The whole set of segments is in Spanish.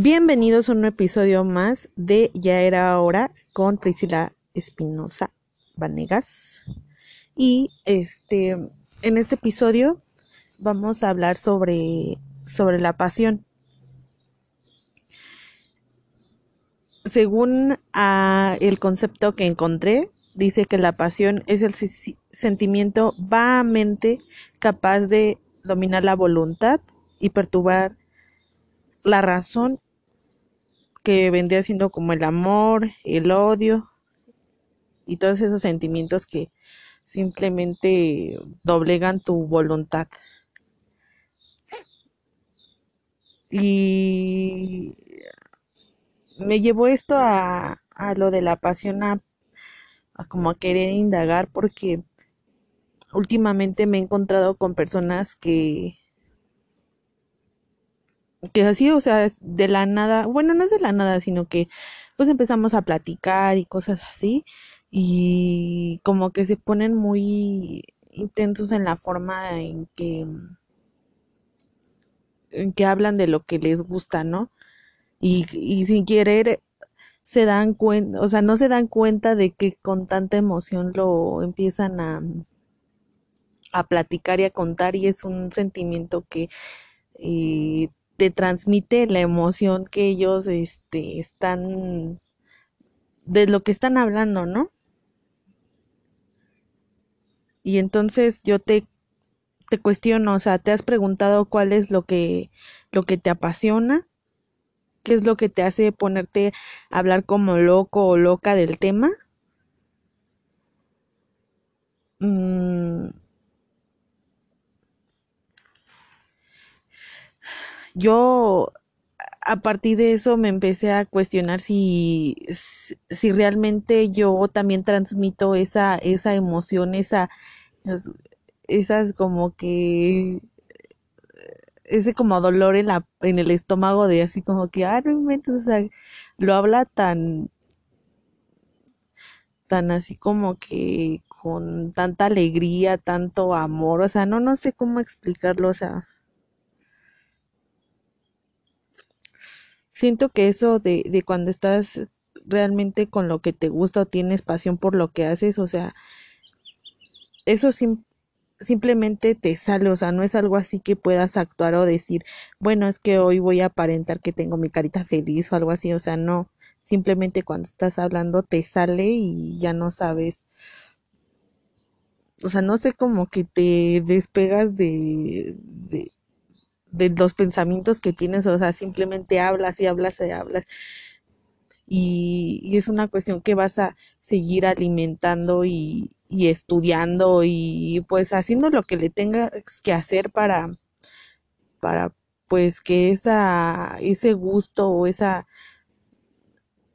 Bienvenidos a un episodio más de Ya era hora con Priscila Espinosa Vanegas. Y este en este episodio vamos a hablar sobre sobre la pasión. Según ah, el concepto que encontré, dice que la pasión es el sentimiento vagamente capaz de dominar la voluntad y perturbar la razón que vendría siendo como el amor, el odio y todos esos sentimientos que simplemente doblegan tu voluntad. Y me llevó esto a, a lo de la pasión, a, a como a querer indagar, porque últimamente me he encontrado con personas que que es así, o sea, de la nada, bueno, no es de la nada, sino que pues empezamos a platicar y cosas así y como que se ponen muy intensos en la forma en que que hablan de lo que les gusta, ¿no? Y, y sin querer se dan cuenta, o sea, no se dan cuenta de que con tanta emoción lo empiezan a a platicar y a contar y es un sentimiento que eh, te transmite la emoción que ellos este, están, de lo que están hablando, ¿no? Y entonces yo te, te cuestiono, o sea, ¿te has preguntado cuál es lo que, lo que te apasiona? ¿Qué es lo que te hace ponerte a hablar como loco o loca del tema? Mm, yo a partir de eso me empecé a cuestionar si, si realmente yo también transmito esa, esa emoción, esa, esas como que ese como dolor en la, en el estómago de así como que, ah, no o sea, lo habla tan, tan así como que con tanta alegría, tanto amor, o sea, no, no sé cómo explicarlo, o sea, Siento que eso de, de cuando estás realmente con lo que te gusta o tienes pasión por lo que haces, o sea, eso simplemente te sale, o sea, no es algo así que puedas actuar o decir, bueno, es que hoy voy a aparentar que tengo mi carita feliz o algo así, o sea, no, simplemente cuando estás hablando te sale y ya no sabes, o sea, no sé cómo que te despegas de, de, de los pensamientos que tienes, o sea, simplemente hablas y hablas y hablas. Y, es una cuestión que vas a seguir alimentando y, y, estudiando y pues haciendo lo que le tengas que hacer para, para pues que esa, ese gusto o esa,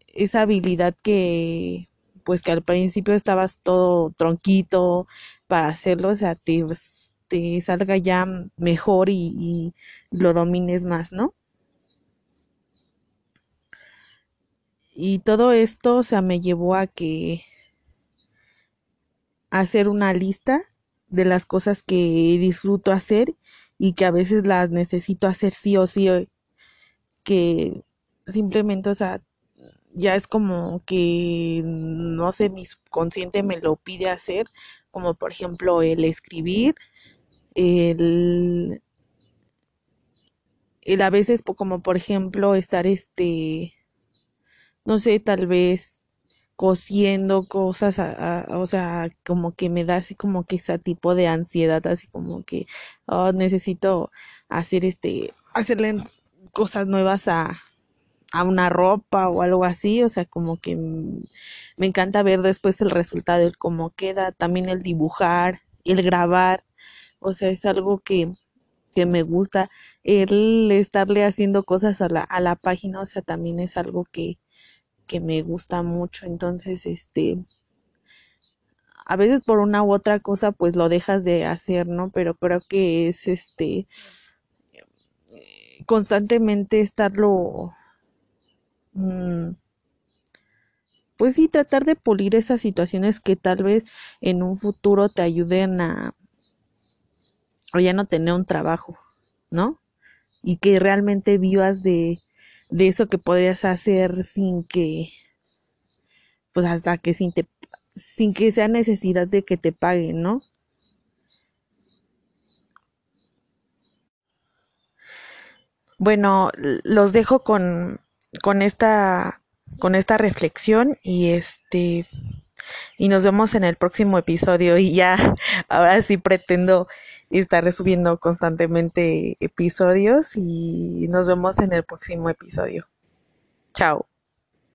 esa habilidad que pues que al principio estabas todo tronquito para hacerlo, o sea, te, salga ya mejor y, lo domines más, ¿no? Y todo esto, o sea, me llevó a que hacer una lista de las cosas que disfruto hacer y que a veces las necesito hacer sí o sí, que simplemente, o sea, ya es como que, no sé, mi subconsciente me lo pide hacer, como por ejemplo el escribir, el, el a veces como por ejemplo estar este no sé tal vez cosiendo cosas o sea como que me da así como que ese tipo de ansiedad así como que oh, necesito hacer este hacerle cosas nuevas a a una ropa o algo así, o sea, como que me encanta ver después el resultado, el cómo queda, también el dibujar, el grabar, o sea, es algo que, que me gusta. El estarle haciendo cosas a la, a la página, o sea, también es algo que, que me gusta mucho. Entonces, este, a veces por una u otra cosa, pues lo dejas de hacer, ¿no? Pero creo que es este, constantemente estarlo, mm, pues sí, tratar de pulir esas situaciones que tal vez en un futuro te ayuden a, o ya no tener un trabajo, ¿no? Y que realmente vivas de, de eso que podrías hacer sin que, pues hasta que sin te, sin que sea necesidad de que te paguen, ¿no? Bueno, los dejo con, con esta, con esta reflexión y este, y nos vemos en el próximo episodio y ya, ahora sí pretendo estar subiendo constantemente episodios y nos vemos en el próximo episodio. Chao.